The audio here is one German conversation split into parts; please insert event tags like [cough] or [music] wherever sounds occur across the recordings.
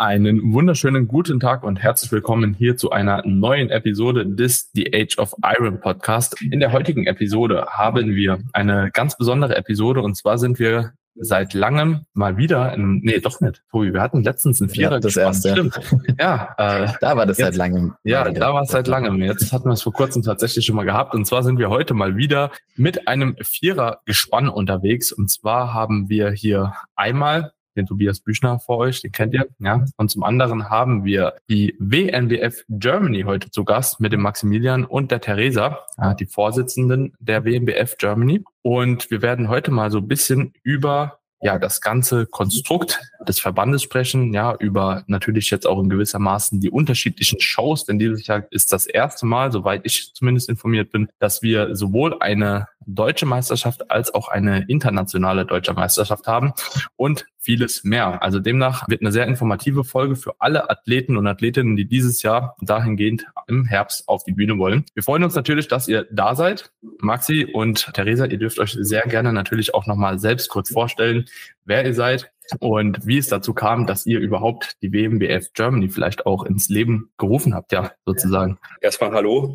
Einen wunderschönen guten Tag und herzlich willkommen hier zu einer neuen Episode des The Age of Iron Podcast. In der heutigen Episode haben wir eine ganz besondere Episode und zwar sind wir seit langem mal wieder, in, nee, doch nicht, Tobi, wir hatten letztens ein Vierer ja, das erste. Stimmt. Ja, äh, da war das jetzt, seit langem. Ja, da war es seit langem. Jetzt hatten wir es vor kurzem tatsächlich schon mal gehabt und zwar sind wir heute mal wieder mit einem Vierer Gespann unterwegs und zwar haben wir hier einmal den Tobias Büchner vor euch, den kennt ihr, ja. Und zum anderen haben wir die WNBF Germany heute zu Gast mit dem Maximilian und der Theresa, die Vorsitzenden der WNBF Germany. Und wir werden heute mal so ein bisschen über ja, das ganze Konstrukt des Verbandes sprechen, ja, über natürlich jetzt auch in gewissermaßen die unterschiedlichen Shows, denn dieses Jahr ist das erste Mal, soweit ich zumindest informiert bin, dass wir sowohl eine deutsche Meisterschaft als auch eine internationale deutsche Meisterschaft haben und vieles mehr. Also demnach wird eine sehr informative Folge für alle Athleten und Athletinnen, die dieses Jahr dahingehend im Herbst auf die Bühne wollen. Wir freuen uns natürlich, dass ihr da seid. Maxi und Theresa, ihr dürft euch sehr gerne natürlich auch nochmal selbst kurz vorstellen, wer ihr seid, und wie es dazu kam, dass ihr überhaupt die WMBF Germany vielleicht auch ins Leben gerufen habt, ja, sozusagen. Erstmal Hallo.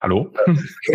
Hallo. [laughs]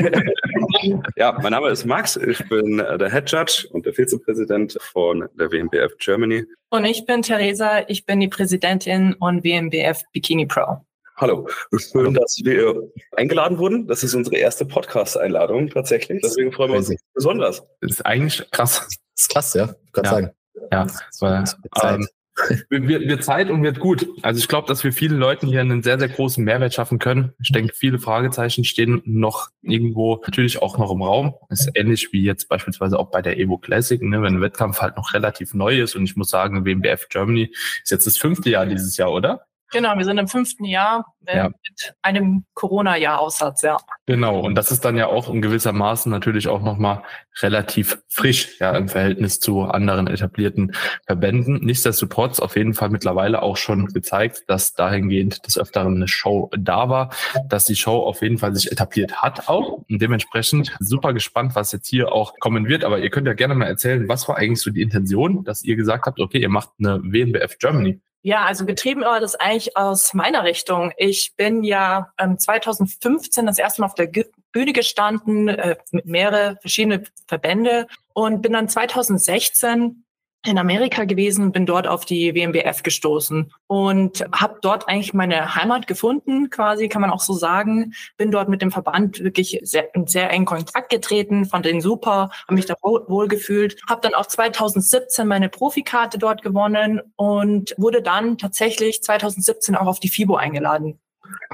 ja, mein Name ist Max. Ich bin der Head Judge und der Vizepräsident von der WMBF Germany. Und ich bin Theresa. Ich bin die Präsidentin und WMBF Bikini Pro. Hallo. Schön, Hallo. dass wir eingeladen wurden. Das ist unsere erste Podcast-Einladung tatsächlich. Deswegen freuen wir uns besonders. Das ist eigentlich krass. Das ist krass, ja. Kann ja. sagen. Ja, weil, ähm, [laughs] wird, wird Zeit und wird gut. Also ich glaube, dass wir vielen Leuten hier einen sehr, sehr großen Mehrwert schaffen können. Ich denke, viele Fragezeichen stehen noch irgendwo natürlich auch noch im Raum. Das ist ähnlich wie jetzt beispielsweise auch bei der Evo Classic, ne, wenn ein Wettkampf halt noch relativ neu ist. Und ich muss sagen, WMBF Germany ist jetzt das fünfte Jahr dieses Jahr, oder? Genau, wir sind im fünften Jahr äh, ja. mit einem Corona-Jahr-Aussatz, ja. Genau, und das ist dann ja auch in gewisser Maßen natürlich auch nochmal relativ frisch, ja, im Verhältnis zu anderen etablierten Verbänden. Nichtsdestotrotz auf jeden Fall mittlerweile auch schon gezeigt, dass dahingehend des Öfteren eine Show da war, dass die Show auf jeden Fall sich etabliert hat auch und dementsprechend super gespannt, was jetzt hier auch kommen wird. Aber ihr könnt ja gerne mal erzählen, was war eigentlich so die Intention, dass ihr gesagt habt, okay, ihr macht eine WNBF Germany. Ja, also getrieben war das eigentlich aus meiner Richtung. Ich bin ja ähm, 2015 das erste Mal auf der Bühne gestanden äh, mit mehrere verschiedene Verbände und bin dann 2016 in Amerika gewesen, bin dort auf die WMBF gestoßen und habe dort eigentlich meine Heimat gefunden, quasi kann man auch so sagen. Bin dort mit dem Verband wirklich sehr, in sehr engen Kontakt getreten, fand den super, habe mich da wohl gefühlt. Habe dann auch 2017 meine Profikarte dort gewonnen und wurde dann tatsächlich 2017 auch auf die FIBO eingeladen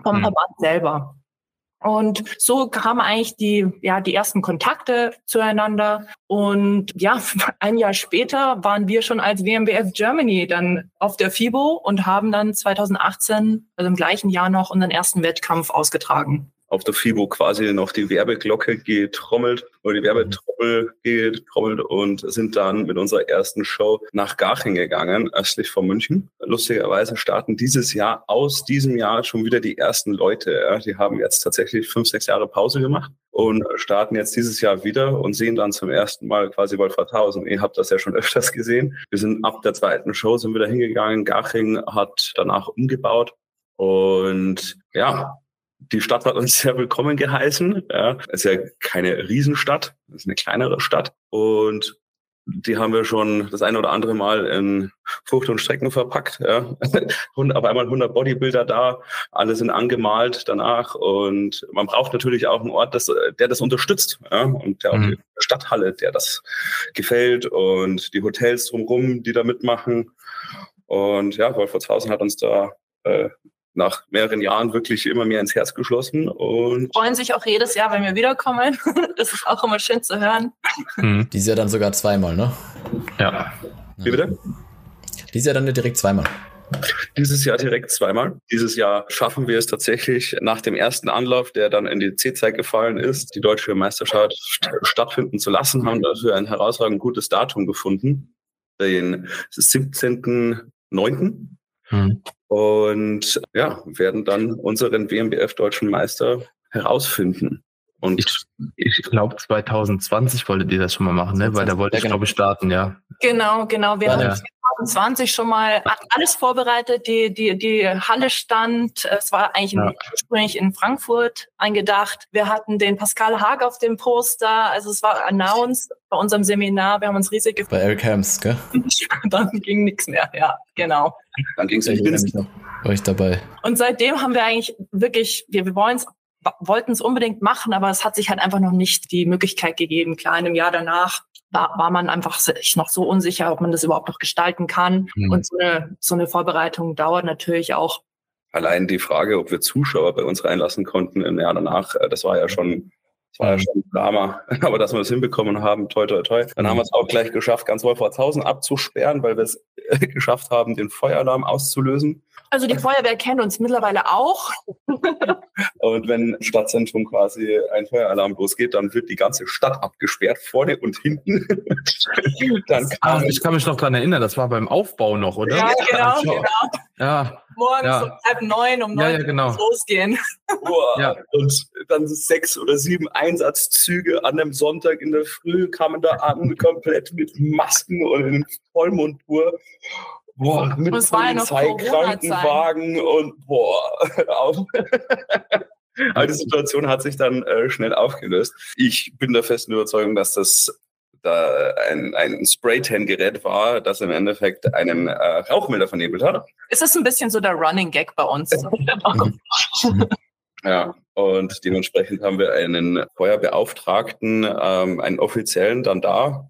vom mhm. Verband selber. Und so kamen eigentlich die, ja, die ersten Kontakte zueinander. Und ja, [laughs] ein Jahr später waren wir schon als WMBF Germany dann auf der FIBO und haben dann 2018, also im gleichen Jahr noch unseren ersten Wettkampf ausgetragen auf der FIBO quasi noch die Werbeglocke getrommelt oder die Werbetrommel getrommelt und sind dann mit unserer ersten Show nach Garching gegangen, östlich von München. Lustigerweise starten dieses Jahr aus diesem Jahr schon wieder die ersten Leute. Ja. Die haben jetzt tatsächlich fünf, sechs Jahre Pause gemacht und starten jetzt dieses Jahr wieder und sehen dann zum ersten Mal quasi Wolfratshausen. Ihr habt das ja schon öfters gesehen. Wir sind ab der zweiten Show sind wieder hingegangen. Garching hat danach umgebaut und ja, die Stadt hat uns sehr willkommen geheißen. Ja, es ist ja keine Riesenstadt, es ist eine kleinere Stadt. Und die haben wir schon das eine oder andere Mal in Frucht und Strecken verpackt. Ja. [laughs] auf einmal 100 Bodybuilder da, alle sind angemalt danach und man braucht natürlich auch einen Ort, das, der das unterstützt ja. und der auch mhm. die Stadthalle, der das gefällt und die Hotels drumherum, die da mitmachen. Und ja, Wolfertshausen hat uns da äh, nach mehreren Jahren wirklich immer mehr ins Herz geschlossen. Und freuen sich auch jedes Jahr, wenn wir wiederkommen. [laughs] Das ist auch immer schön zu hören. Mhm. Dieses Jahr dann sogar zweimal, ne? Ja. Wie bitte? Dieses Jahr dann direkt zweimal. Dieses Jahr direkt zweimal. Dieses Jahr schaffen wir es tatsächlich nach dem ersten Anlauf, der dann in die C-Zeit gefallen ist, die deutsche Meisterschaft stattfinden zu lassen, haben dafür ein herausragend gutes Datum gefunden. Den 17.09. Mhm. Und ja, werden dann unseren WMBF deutschen Meister herausfinden. Und Ich, ich glaube 2020 wolltet ihr das schon mal machen, ne? Weil da wollte Ja, ich, genau. glaube ich, starten, ja. Genau, genau. Wir Ja, haben ja. 2020 schon mal alles vorbereitet. Die, die, die Halle stand. Es war eigentlich Ja. ursprünglich in Frankfurt eingedacht. Wir hatten den Pascal Haag auf dem Poster. Also es war announced bei unserem Seminar. Wir haben uns riesig gefreut. Bei Eric Hams, gell? [laughs] Dann ging nichts mehr. Ja, genau. dann ging es in ich noch. War ich dabei. Und seitdem haben wir eigentlich wirklich, wir, wir wollen es wollten es unbedingt machen, aber es hat sich halt einfach noch nicht die Möglichkeit gegeben. Klar, in einem Jahr danach war, war man einfach sich noch so unsicher, ob man das überhaupt noch gestalten kann. Mhm. Und so eine, so eine Vorbereitung dauert natürlich auch. Allein die Frage, ob wir Zuschauer bei uns reinlassen konnten im Jahr danach, äh, das war ja schon, das war ja Mhm. schon ein Drama. [laughs] Aber dass wir es hinbekommen haben, toi, toi, toi. Dann haben wir es auch gleich geschafft, ganz Wolfratshausen abzusperren, weil wir es äh, geschafft haben, den Feueralarm auszulösen. Also die Feuerwehr kennt uns mittlerweile auch. Und wenn im Stadtzentrum quasi ein Feueralarm losgeht, dann wird die ganze Stadt abgesperrt, vorne und hinten. [laughs] dann Ah, kam ich kann mich noch dran erinnern, das war beim Aufbau noch, oder? Ja, genau, so. genau. Ja, Morgens Ja. um halb neun, um Ja, neun ja, genau. muss losgehen. Boah. Ja. Und dann sechs oder sieben Einsatzzüge an einem Sonntag in der Früh kamen da an, komplett mit Masken und in Vollmontur. Boah, mit Und war Polizei, Corona-Zeit. Krankenwagen und boah. [laughs] [laughs] Aber die Situation hat sich dann äh, schnell aufgelöst. Ich bin der festen Überzeugung, dass das da ein, ein Spray-Tan-Gerät war, das im Endeffekt einen äh, Rauchmelder vernebelt hat. Es ist ein bisschen so der Running Gag bei uns. Ja, [laughs] und dementsprechend haben wir einen Feuerbeauftragten, ähm, einen offiziellen dann da,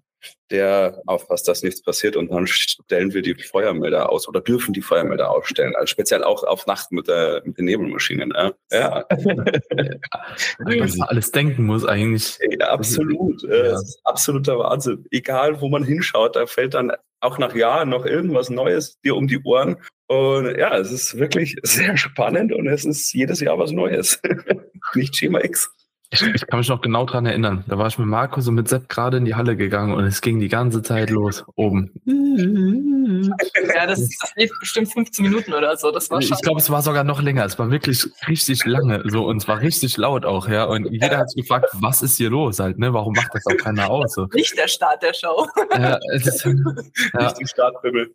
der aufpasst, dass nichts passiert und dann stellen wir die Feuermelder aus oder dürfen die Feuermelder ausstellen, also speziell auch auf Nacht mit, der, mit den Nebelmaschinen. Ja, ja. [laughs] was man alles denken muss eigentlich. Ja, absolut. Ja. Äh, Es ist absoluter Wahnsinn. Egal, wo man hinschaut, da fällt dann auch nach Jahren noch irgendwas Neues dir um die Ohren. Und ja, es ist wirklich sehr spannend und es ist jedes Jahr was Neues. [laughs] Nicht Schema X. Ich, ich kann mich noch genau dran erinnern. Da war ich mit Markus und mit Sepp gerade in die Halle gegangen und es ging die ganze Zeit los oben. [laughs] ja, das, das lief bestimmt 15 Minuten oder so. Das war. Ich glaube, es war sogar noch länger. Es war wirklich richtig lange so und es war richtig laut auch, ja. Und jeder hat sich gefragt, was ist hier los halt, ne? Warum macht das auch keiner aus? So. nicht der Start der Show. Ja, es ist, [laughs] ja, Nicht die Startbibbel.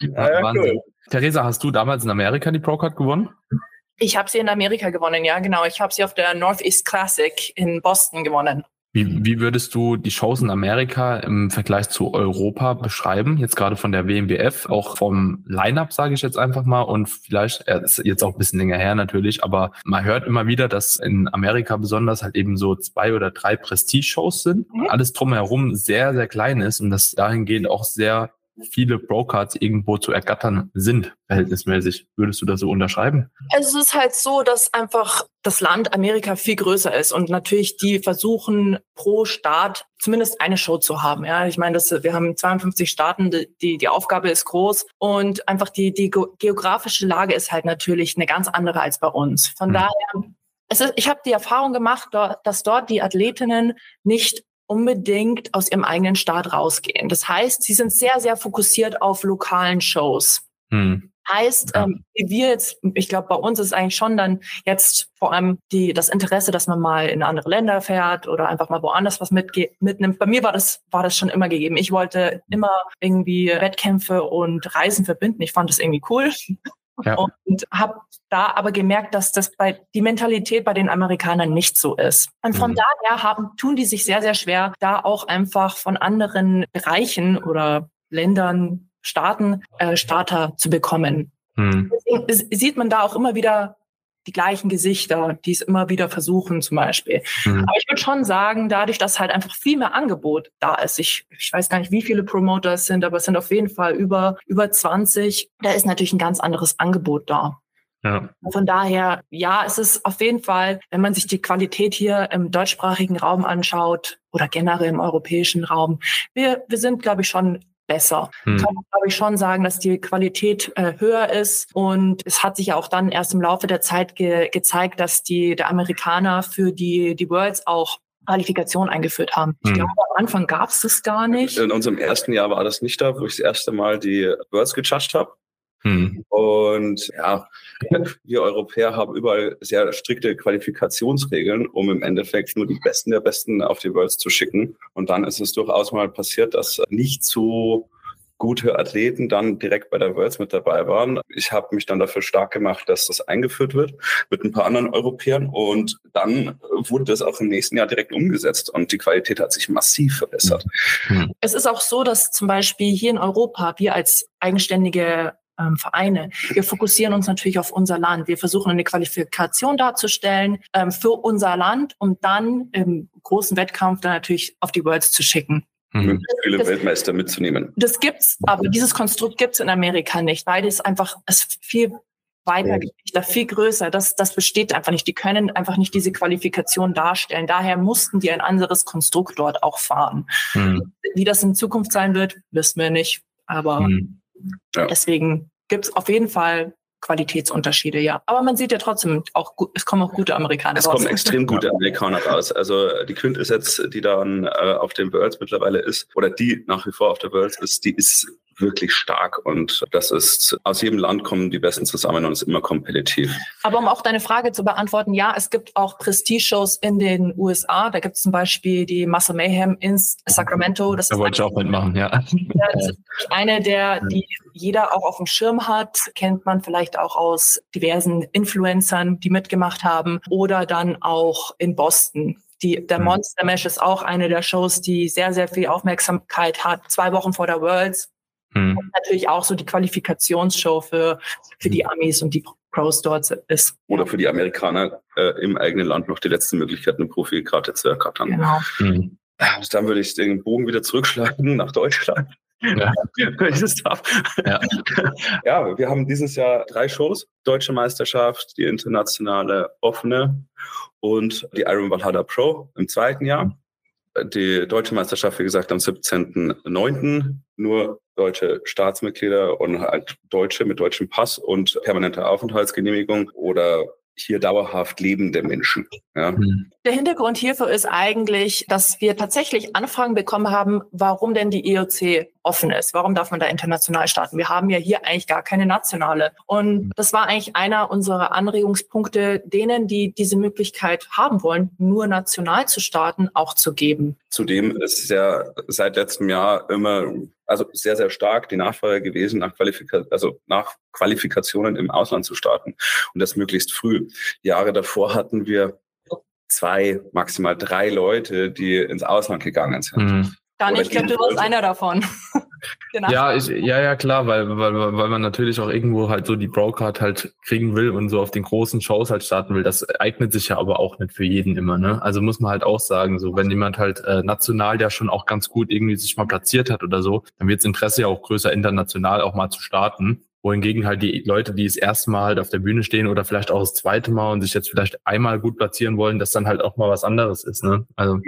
Ja, ja, Wahnsinn. cool. Theresa, hast du damals in Amerika die Procard gewonnen? Ich habe sie in Amerika gewonnen, ja, genau. Ich habe sie auf der Northeast Classic in Boston gewonnen. Wie, wie würdest du die Shows in Amerika im Vergleich zu Europa beschreiben? Jetzt gerade von der WMBF, auch vom Line-Up, sage ich jetzt einfach mal. Und vielleicht, äh, ist jetzt auch ein bisschen länger her natürlich, aber man hört immer wieder, dass in Amerika besonders halt eben so zwei oder drei Prestige-Shows sind. Mhm. Alles drumherum sehr, sehr klein ist und dass dahingehend auch sehr viele Pro-Cards irgendwo zu ergattern sind, verhältnismäßig. Würdest du das so unterschreiben? Es ist halt so, dass einfach das Land Amerika viel größer ist und natürlich die versuchen pro Staat zumindest eine Show zu haben. Ja, ich meine, das, wir haben 52 Staaten, die, die Aufgabe ist groß und einfach die, die ge- geografische Lage ist halt natürlich eine ganz andere als bei uns. Von Mhm. daher, es ist, ich habe die Erfahrung gemacht, dass dort die Athletinnen nicht unbedingt aus ihrem eigenen Staat rausgehen. Das heißt, sie sind sehr, sehr fokussiert auf lokalen Shows. Hm. Heißt, Ja. ähm, wie wir jetzt, ich glaube, bei uns ist eigentlich schon dann jetzt vor allem die, das Interesse, dass man mal in andere Länder fährt oder einfach mal woanders was mitge mitnimmt. Bei mir war das, war das schon immer gegeben. Ich wollte immer irgendwie Wettkämpfe und Reisen verbinden. Ich fand das irgendwie cool. Ja. Und habe da aber gemerkt, dass das bei die Mentalität bei den Amerikanern nicht so ist. Und von Mhm. daher haben, tun die sich sehr, sehr schwer, da auch einfach von anderen Bereichen oder Ländern, Staaten äh, Starter zu bekommen. Hm. Deswegen sieht man da auch immer wieder die gleichen Gesichter, die es immer wieder versuchen zum Beispiel. Hm. Aber ich würde schon sagen, dadurch, dass halt einfach viel mehr Angebot da ist, ich, ich weiß gar nicht, wie viele Promoter es sind, aber es sind auf jeden Fall über, über 20, da ist natürlich ein ganz anderes Angebot da. Ja. Von daher, ja, es ist auf jeden Fall, wenn man sich die Qualität hier im deutschsprachigen Raum anschaut oder generell im europäischen Raum, wir, wir sind, glaube ich, schon besser. Hm. Kann man, glaube ich, schon sagen, dass die Qualität äh, höher ist. Und es hat sich ja auch dann erst im Laufe der Zeit ge gezeigt, dass die der Amerikaner für die, die Worlds auch Qualifikation eingeführt haben. Ich Hm. glaube, am Anfang gab es das gar nicht. In unserem ersten Jahr war das nicht da, wo ich das erste Mal die Worlds gejudged habe. Hm. Und ja, [laughs] wir Europäer haben überall sehr strikte Qualifikationsregeln, um im Endeffekt nur die Besten der Besten auf die Worlds zu schicken. Und dann ist es durchaus mal passiert, dass nicht so gute Athleten dann direkt bei der Worlds mit dabei waren. Ich habe mich dann dafür stark gemacht, dass das eingeführt wird mit ein paar anderen Europäern und dann wurde das auch im nächsten Jahr direkt umgesetzt und die Qualität hat sich massiv verbessert. Hm. Es ist auch so, dass zum Beispiel hier in Europa wir als eigenständige ähm, Vereine. Wir fokussieren uns natürlich auf unser Land. Wir versuchen eine Qualifikation darzustellen ähm, für unser Land, um dann im großen Wettkampf dann natürlich auf die Worlds zu schicken. Mhm. Viele das, Weltmeister mitzunehmen. Das gibt's, aber dieses Konstrukt gibt's in Amerika nicht, weil es einfach es viel weiter da viel größer. Das, das besteht einfach nicht. Die können einfach nicht diese Qualifikation darstellen. Daher mussten die ein anderes Konstrukt dort auch fahren. Mhm. Wie das in Zukunft sein wird, wissen wir nicht. Aber mhm. Ja. deswegen gibt's auf jeden Fall Qualitätsunterschiede, ja. Aber man sieht ja trotzdem auch, es kommen auch gute Amerikaner es raus. Es kommen extrem gute [laughs] Amerikaner raus. Also die Quintessenz, die dann äh, auf den Worlds mittlerweile ist, oder die nach wie vor auf der Worlds ist, die ist wirklich stark und das ist, aus jedem Land kommen die Besten zusammen und es ist immer kompetitiv. Aber um auch deine Frage zu beantworten, ja, es gibt auch Prestige-Shows in den USA. Da gibt es zum Beispiel die Muscle Mayhem in Sacramento. Das da wollte ich auch mitmachen, ja. Das ist eine der, die jeder auch auf dem Schirm hat, kennt man vielleicht auch aus diversen Influencern, die mitgemacht haben oder dann auch in Boston die, der mhm. Monster Mash ist auch eine der Shows, die sehr, sehr viel Aufmerksamkeit hat. Zwei Wochen vor der Worlds. Mhm. Und natürlich auch so die Qualifikationsshow für, für die Amis und die Pros dort ist. Oder für die Amerikaner äh, im eigenen Land noch die letzte Möglichkeit, eine Profikarte zu ergattern. Genau. Mhm. Dann würde ich den Bogen wieder zurückschlagen [laughs] nach Deutschland. Ja. [laughs] Ja. [laughs] ja, wir haben dieses Jahr drei Shows. Deutsche Meisterschaft, die internationale offene und die Iron Valhalla Pro im zweiten Jahr die deutsche Meisterschaft, wie gesagt, am 17.09. Nur deutsche Staatsmitglieder und halt Deutsche mit deutschem Pass und permanenter Aufenthaltsgenehmigung oder hier dauerhaft lebende Menschen. Ja. Hm. Der Hintergrund hierfür ist eigentlich, dass wir tatsächlich Anfragen bekommen haben, warum denn die IOC offen ist. Warum darf man da international starten? Wir haben ja hier eigentlich gar keine nationale. Und hm. das war eigentlich einer unserer Anregungspunkte, denen, die diese Möglichkeit haben wollen, nur national zu starten, auch zu geben. Zudem ist ja seit letztem Jahr immer also sehr, sehr stark die Nachfrage gewesen, nach, Qualifika also nach Qualifikationen im Ausland zu starten und das möglichst früh. Jahre davor hatten wir zwei, maximal drei Leute, die ins Ausland gegangen sind. Mhm. Gar nicht, ich glaube, du warst einer davon. [laughs] genau. Ja, ich, ja, ja, klar, weil, weil, weil man natürlich auch irgendwo halt so die Brocard halt kriegen will und so auf den großen Shows halt starten will. Das eignet sich ja aber auch nicht für jeden immer, ne? Also muss man halt auch sagen, so wenn jemand halt äh, national ja schon auch ganz gut irgendwie sich mal platziert hat oder so, dann wird das Interesse ja auch größer, international auch mal zu starten wohingegen halt die Leute, die das erste Mal halt auf der Bühne stehen oder vielleicht auch das zweite Mal und sich jetzt vielleicht einmal gut platzieren wollen, dass dann halt auch mal was anderes ist. Ne? Also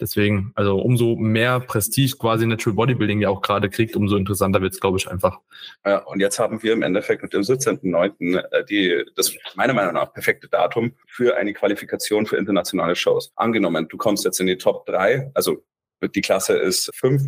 deswegen, also umso mehr Prestige quasi Natural Bodybuilding ja auch gerade kriegt, umso interessanter wird es, glaube ich, einfach. Ja, und jetzt haben wir im Endeffekt mit dem 17.09. Äh, die, das meiner Meinung nach perfekte Datum für eine Qualifikation für internationale Shows. Angenommen, du kommst jetzt in die Top 3, also die Klasse ist fünf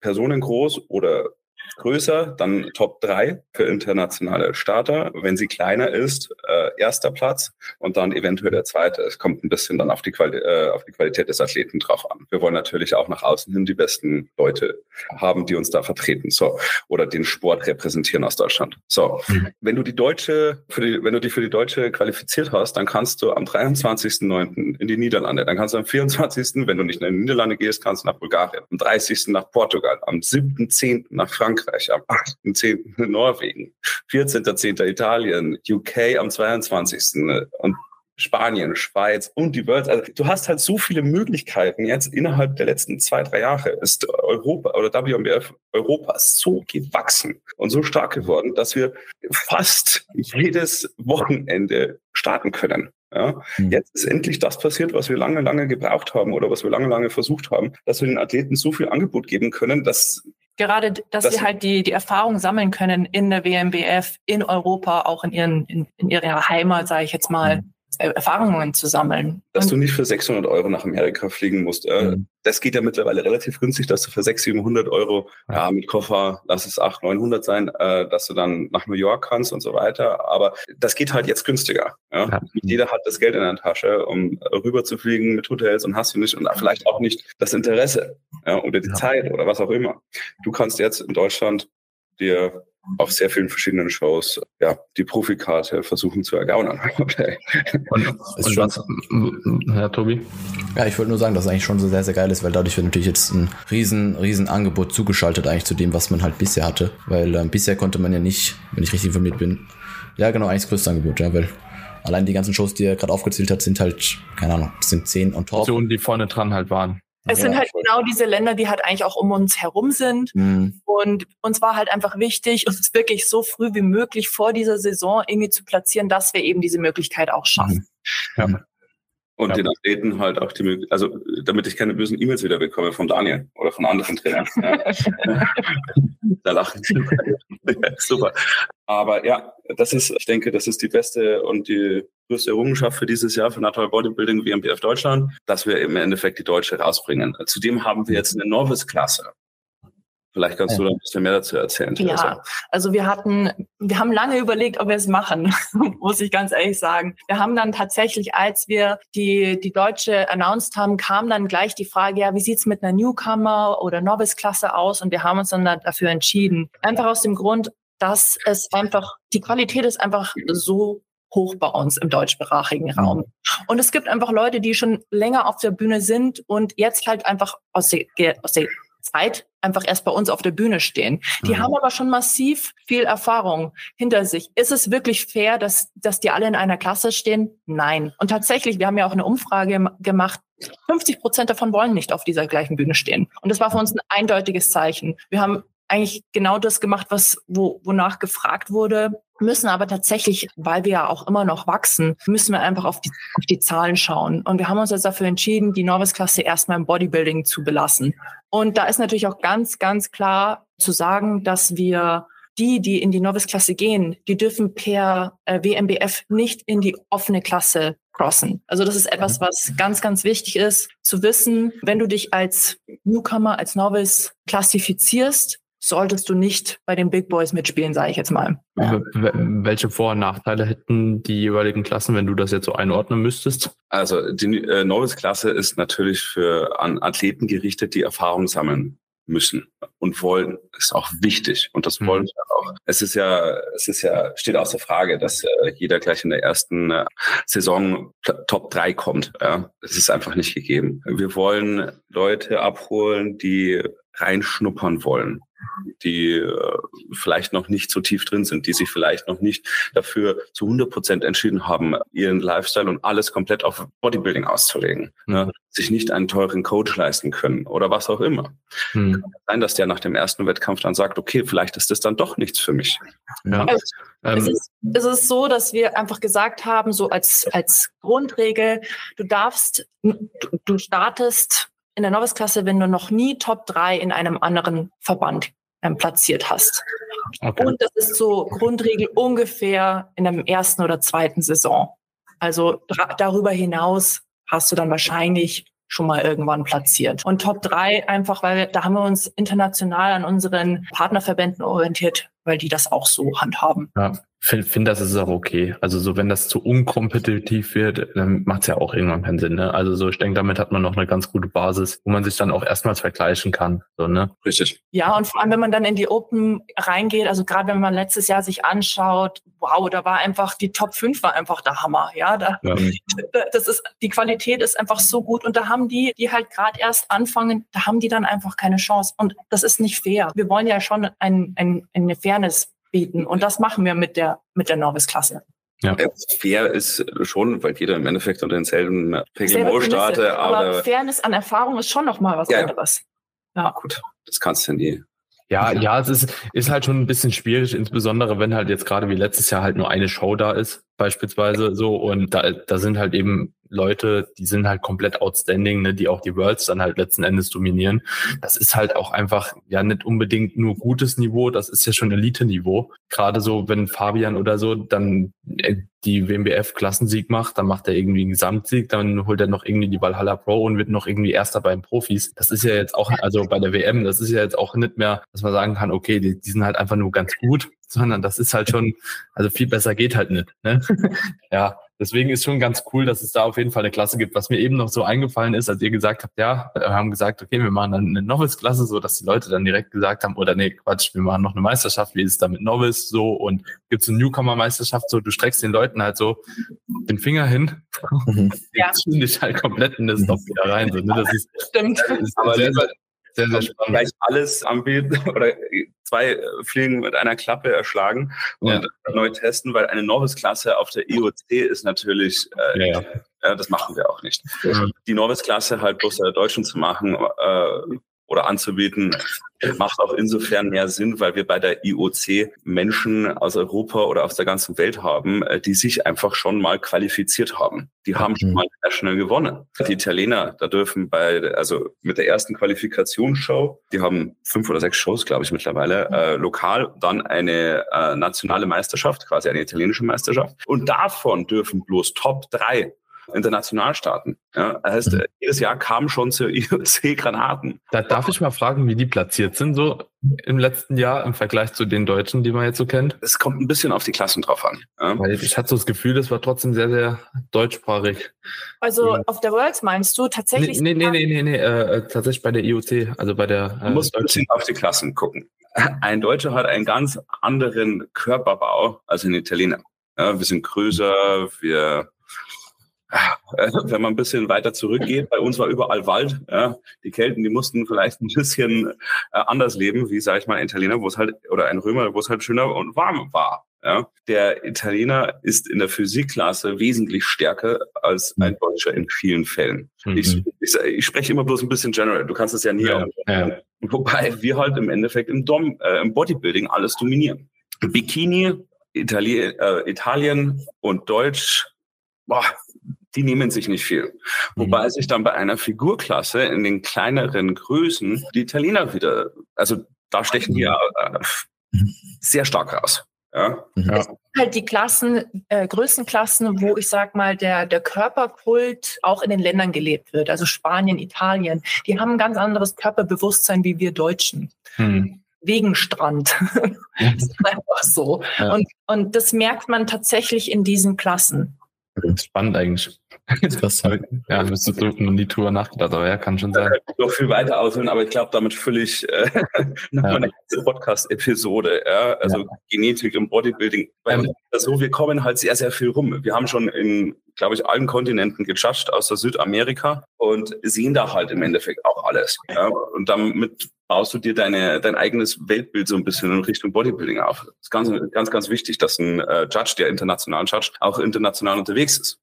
Personen groß oder größer, dann Top 3 für internationale Starter. Wenn sie kleiner ist, äh, erster Platz und dann eventuell der zweite. Es kommt ein bisschen dann auf die, Quali äh, auf die Qualität des Athleten drauf an. Wir wollen natürlich auch nach außen hin die besten Leute haben, die uns da vertreten. So. Oder den Sport repräsentieren aus Deutschland. So. Mhm. Wenn du die deutsche, für die, wenn du dich für die deutsche qualifiziert hast, dann kannst du am 23.09. in die Niederlande. Dann kannst du am 24., wenn du nicht in die Niederlande gehst, kannst du nach Bulgarien. Am 30. nach Portugal. Am 7.10. nach Frankreich. Frankreich, am 8.10. Norwegen, 14.10. Italien, UK am 22. und Spanien, Schweiz und die World. Also du hast halt so viele Möglichkeiten. Jetzt innerhalb der letzten zwei, drei Jahre ist Europa oder WMBF Europa so gewachsen und so stark geworden, dass wir fast jedes Wochenende starten können. Ja, mhm. Jetzt ist endlich das passiert, was wir lange, lange gebraucht haben oder was wir lange, lange versucht haben, dass wir den Athleten so viel Angebot geben können, dass Gerade, dass das sie halt die, die Erfahrung sammeln können in der WMBF, in Europa, auch in, ihren, in, in ihrer Heimat, sage ich jetzt mal. äh, Erfahrungen zu sammeln. Dass und du nicht für 600 Euro nach Amerika fliegen musst. Äh, mhm. Das geht ja mittlerweile relativ günstig, dass du für 600, 700 Euro ja, mit Koffer, lass es 800, 900 sein, äh, dass du dann nach New York kannst und so weiter. Aber das geht halt jetzt günstiger. Ja? ja. Jeder hat das Geld in der Tasche, um rüber zu fliegen mit Hotels und hast du nicht und vielleicht auch nicht das Interesse ja, oder die ja. Zeit oder was auch immer. Du kannst jetzt in Deutschland dir auf sehr vielen verschiedenen Shows ja, die Profikarte versuchen zu ergaunern. [laughs] und, und was, Herr Tobi? Ja, ich wollte nur sagen, dass es eigentlich schon so sehr, sehr geil ist, weil dadurch wird natürlich jetzt ein riesen, riesen Angebot zugeschaltet eigentlich zu dem, was man halt bisher hatte. Weil ähm, bisher konnte man ja nicht, wenn ich richtig informiert bin, ja genau, eigentlich das größte Angebot, ja, weil allein die ganzen Shows, die er gerade aufgezählt hat, sind halt, keine Ahnung, sind zehn und top. Optionen, die vorne dran halt waren. Es ja, sind halt genau diese Länder, die halt eigentlich auch um uns herum sind. Mhm. Und uns war halt einfach wichtig, uns wirklich so früh wie möglich vor dieser Saison irgendwie zu platzieren, dass wir eben diese Möglichkeit auch schaffen. Mhm. Ja. Und ja. den Athleten halt auch die Möglichkeit, also damit ich keine bösen E-Mails wieder bekomme von Daniel oder von anderen Trainern. [laughs] da lachen sie. Super. Aber ja, das ist, ich denke, das ist die beste und die größte Errungenschaft für dieses Jahr für Natural Bodybuilding WMPF Deutschland, dass wir im Endeffekt die Deutsche rausbringen. Zudem haben wir jetzt eine Novice-Klasse. Vielleicht kannst du da ein bisschen mehr dazu erzählen. Ja, also wir hatten, wir haben lange überlegt, ob wir es machen, [laughs] muss ich ganz ehrlich sagen. Wir haben dann tatsächlich, als wir die, die Deutsche announced haben, kam dann gleich die Frage, ja, wie sieht's mit einer Newcomer oder Novice-Klasse aus? Und wir haben uns dann dafür entschieden. Einfach aus dem Grund, dass es einfach, die Qualität ist einfach so hoch bei uns im deutschsprachigen mhm. Raum. Und es gibt einfach Leute, die schon länger auf der Bühne sind und jetzt halt einfach aus der, aus der Zeit einfach erst bei uns auf der Bühne stehen. Die mhm. haben aber schon massiv viel Erfahrung hinter sich. Ist es wirklich fair, dass, dass die alle in einer Klasse stehen? Nein. Und tatsächlich, wir haben ja auch eine Umfrage gemacht. 50 Prozent davon wollen nicht auf dieser gleichen Bühne stehen. Und das war für uns ein eindeutiges Zeichen. Wir haben eigentlich genau das gemacht, was wo, wonach gefragt wurde, müssen aber tatsächlich, weil wir ja auch immer noch wachsen, müssen wir einfach auf die, auf die Zahlen schauen. Und wir haben uns jetzt dafür entschieden, die Novice-Klasse erstmal im Bodybuilding zu belassen. Und da ist natürlich auch ganz, ganz klar zu sagen, dass wir die, die in die Novice-Klasse gehen, die dürfen per äh, WMBF nicht in die offene Klasse crossen. Also das ist etwas, mhm. was ganz, ganz wichtig ist, zu wissen, wenn du dich als Newcomer, als Novice klassifizierst, solltest du nicht bei den Big Boys mitspielen, sage ich jetzt mal. Ja. Welche Vor- und Nachteile hätten die jeweiligen Klassen, wenn du das jetzt so einordnen müsstest? Also die äh, Novice-Klasse ist natürlich für an Athleten gerichtet, die Erfahrung sammeln müssen und wollen, ist auch wichtig und das wollen mhm. wir auch. Es ist ja, es ist ja, steht außer Frage, dass äh, jeder gleich in der ersten äh, Saison Top 3 kommt. Ja, das ist einfach nicht gegeben. Wir wollen Leute abholen, die reinschnuppern wollen die äh, vielleicht noch nicht so tief drin sind, die sich vielleicht noch nicht dafür zu 100 Prozent entschieden haben, ihren Lifestyle und alles komplett auf Bodybuilding auszulegen, ne? sich nicht einen teuren Coach leisten können oder was auch immer. Hm. Kann sein, dass der nach dem ersten Wettkampf dann sagt, okay, vielleicht ist das dann doch nichts für mich. Ja. Also, ähm, es, ist, es ist so, dass wir einfach gesagt haben, so als, als Grundregel, du darfst, du, du startest in der Novice-Klasse, wenn du noch nie Top 3 in einem anderen Verband ähm, platziert hast. Okay. Und das ist so Grundregel ungefähr in der ersten oder zweiten Saison. Also darüber hinaus hast du dann wahrscheinlich schon mal irgendwann platziert. Und Top 3 einfach, weil da haben wir uns international an unseren Partnerverbänden orientiert, weil die das auch so handhaben. Ja, finde find, das ist auch okay. Also so, wenn das zu unkompetitiv wird, dann macht es ja auch irgendwann keinen Sinn. Ne? Also so, ich denke, damit hat man noch eine ganz gute Basis, wo man sich dann auch erstmals vergleichen kann. So, ne? Richtig. Ja, und vor allem, wenn man dann in die Open reingeht, also gerade wenn man letztes Jahr sich anschaut, wow, da war einfach, die Top 5 war einfach der Hammer. Ja, da, ja. [laughs] das ist, die Qualität ist einfach so gut. Und da haben die, die halt gerade erst anfangen, da haben die dann einfach keine Chance. Und das ist nicht fair. Wir wollen ja schon ein, ein, eine Fairness bieten. Und das machen wir mit der, mit der Novice-Klasse. Ja. Fair ist schon, weil jeder im Endeffekt unter denselben Reglement startet. Aber, aber Fairness an Erfahrung ist schon nochmal was ja, anderes. Ja. Gut, das kannst du nie. Ja, ja, es ist, ist halt schon ein bisschen schwierig, insbesondere wenn halt jetzt gerade wie letztes Jahr halt nur eine Show da ist, beispielsweise so. Und da, da sind halt eben Leute, die sind halt komplett outstanding, ne, die auch die Worlds dann halt letzten Endes dominieren. Das ist halt auch einfach ja nicht unbedingt nur gutes Niveau, das ist ja schon Elite-Niveau. Gerade so, wenn Fabian oder so dann äh, die WMBF-Klassensieg macht, dann macht er irgendwie einen Gesamtsieg, dann holt er noch irgendwie die Valhalla Pro und wird noch irgendwie Erster bei den Profis. Das ist ja jetzt auch, also bei der WM, das ist ja jetzt auch nicht mehr, dass man sagen kann, okay, die, die sind halt einfach nur ganz gut, sondern das ist halt schon, also viel besser geht halt nicht. Ne? [laughs] ja, deswegen ist schon ganz cool, dass es da auf jeden Fall eine Klasse gibt. Was mir eben noch so eingefallen ist, als ihr gesagt habt, ja, wir haben gesagt, okay, wir machen dann eine Novice-Klasse, so dass die Leute dann direkt gesagt haben, oder nee, Quatsch, wir machen noch eine Meisterschaft, wie ist es da mit Novice so und gibt es eine Newcomer-Meisterschaft, so du streckst den Leuten halt so den Finger hin, mhm. [laughs] ja. ziehen dich halt komplett in das Stopp wieder rein. So, ne? Das ist, Stimmt. Das ist aber sehr, sehr, sehr, sehr spannend. Gleich alles anbieten [laughs] oder zwei äh, Fliegen mit einer Klappe erschlagen und ja. neu testen, weil eine Novice-Klasse auf der IOC ist natürlich, äh, ja, ja. das machen wir auch nicht. Die Novice-Klasse halt bloß der Deutschen zu machen, äh, oder anzubieten, macht auch insofern mehr Sinn, weil wir bei der IOC Menschen aus Europa oder aus der ganzen Welt haben, äh, die sich einfach schon mal qualifiziert haben. Die haben schon mhm. mal National gewonnen. Die Italiener, da dürfen bei, also mit der ersten Qualifikationsshow, die haben fünf oder sechs Shows, glaube ich, mittlerweile, äh, lokal, dann eine äh, nationale Meisterschaft, quasi eine italienische Meisterschaft. Und davon dürfen bloß Top drei international starten. Ja, das heißt, mhm. jedes Jahr kamen schon zur [laughs] IOC Granaten. Da darf ich mal fragen, wie die platziert sind, so im letzten Jahr im Vergleich zu den Deutschen, die man jetzt so kennt? Es kommt ein bisschen auf die Klassen drauf an. Ja. Weil ich hatte so das Gefühl, das war trotzdem sehr, sehr deutschsprachig. Also ja. auf der Worlds meinst du tatsächlich? Nee, nee, nee, nee, nee, äh, äh, tatsächlich bei der IOC, also bei der. Äh, du musst ein bisschen auf die Klassen gucken. Ein Deutscher hat einen ganz anderen Körperbau als ein Italiener. Ja, wir sind größer, wir äh, wenn man ein bisschen weiter zurückgeht, bei uns war überall Wald. Ja. Die Kelten, die mussten vielleicht ein bisschen äh, anders leben, wie sage ich mal ein Italiener, wo es halt oder ein Römer, wo es halt schöner und warm war. Ja. Der Italiener ist in der Physikklasse wesentlich stärker als ein Deutscher in vielen Fällen. Mhm. Ich, ich, ich, spreche immer bloß ein bisschen general. Du kannst es ja nie. Ja, ja. Wobei wir halt im Endeffekt im, Dom, äh, im Bodybuilding alles dominieren. Bikini, Itali äh, Italien und Deutsch boah, die nehmen sich nicht viel. Wobei mhm. sich dann bei einer Figurklasse in den kleineren Größen die Italiener wieder, also da stechen die ja äh, sehr stark raus. Ja. Mhm. ja. halt die Klassen, äh, Größenklassen, wo ich sag mal, der, der Körperkult auch in den Ländern gelebt wird. Also Spanien, Italien, die haben ein ganz anderes Körperbewusstsein wie wir Deutschen. Mhm. Wegen Strand. [laughs] das ist einfach so. Ja. Und, und das merkt man tatsächlich in diesen Klassen. Spannend eigentlich. [laughs] Das halt, ja, müsstest du noch nie drüber nachgedacht, aber ja, kann schon sein. Ich noch viel weiter ausholen, aber ich glaube, damit fülle ich äh, noch [laughs] ja. eine ganze Podcast-Episode. Ja? Also ja. Genetik im Bodybuilding. Weil ähm, so, wir kommen halt sehr, sehr viel rum. Wir haben schon in, glaube ich, allen Kontinenten gejudged, außer Südamerika und sehen da halt im Endeffekt auch alles. Ja? Und damit baust du dir deine, dein eigenes Weltbild so ein bisschen in Richtung Bodybuilding auf. Das ist ganz, ganz, ganz wichtig, dass ein äh, Judge, der internationalen Judge, auch international unterwegs ist.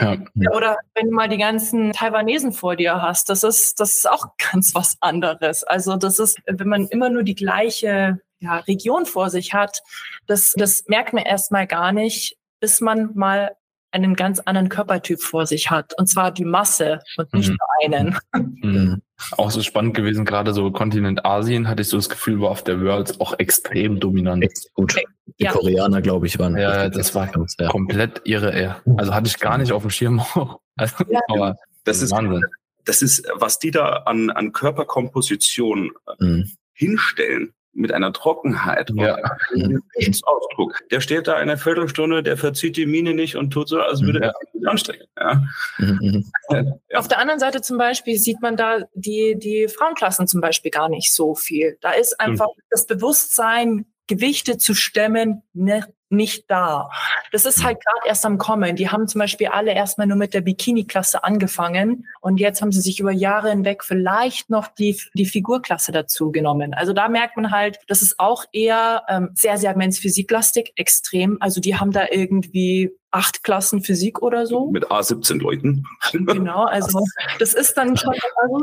Ja. ja. Oder wenn du mal die ganzen Taiwanesen vor dir hast, das ist, das ist auch [laughs] ganz was anderes. Also das ist, wenn man immer nur die gleiche ja, Region vor sich hat, das, das merkt man erstmal gar nicht, bis man mal einen ganz anderen Körpertyp vor sich hat. Und zwar die Masse und nicht mhm. nur einen. Mhm. Auch so spannend gewesen, gerade so Kontinent Asien hatte ich so das Gefühl, war auf der World auch extrem dominant. Gut. Die ja. Koreaner, glaube ich, waren. Ja, das war ganz, ja. komplett irre, ey. Also hatte ich gar nicht auf dem Schirm. [laughs] also, ja. aber das ist Wahnsinn. Das ist, was die da an, an Körperkomposition mhm. hinstellen mit einer Trockenheit ja. einem Ausdruck. Der steht da eine Viertelstunde, der verzieht die Mine nicht und tut so, als würde ja. er sich anstrengen. Ja. Mhm. [laughs] Auf der anderen Seite zum Beispiel sieht man da die, die Frauenklassen zum Beispiel gar nicht so viel. Da ist einfach mhm. das Bewusstsein, Gewichte zu stemmen, ne, nicht da. Das ist halt gerade erst am Kommen. Die haben zum Beispiel alle erstmal nur mit der Bikini-Klasse angefangen und jetzt haben sie sich über Jahre hinweg vielleicht noch die, die Figurklasse dazu genommen. Also da merkt man halt, das ist auch eher ähm, sehr, sehr men's-physiklastig, extrem. Also die haben da irgendwie acht Klassen Physik oder so. Mit A17 Leuten. [laughs] Genau, also das ist dann schon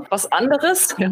was anderes. Ja.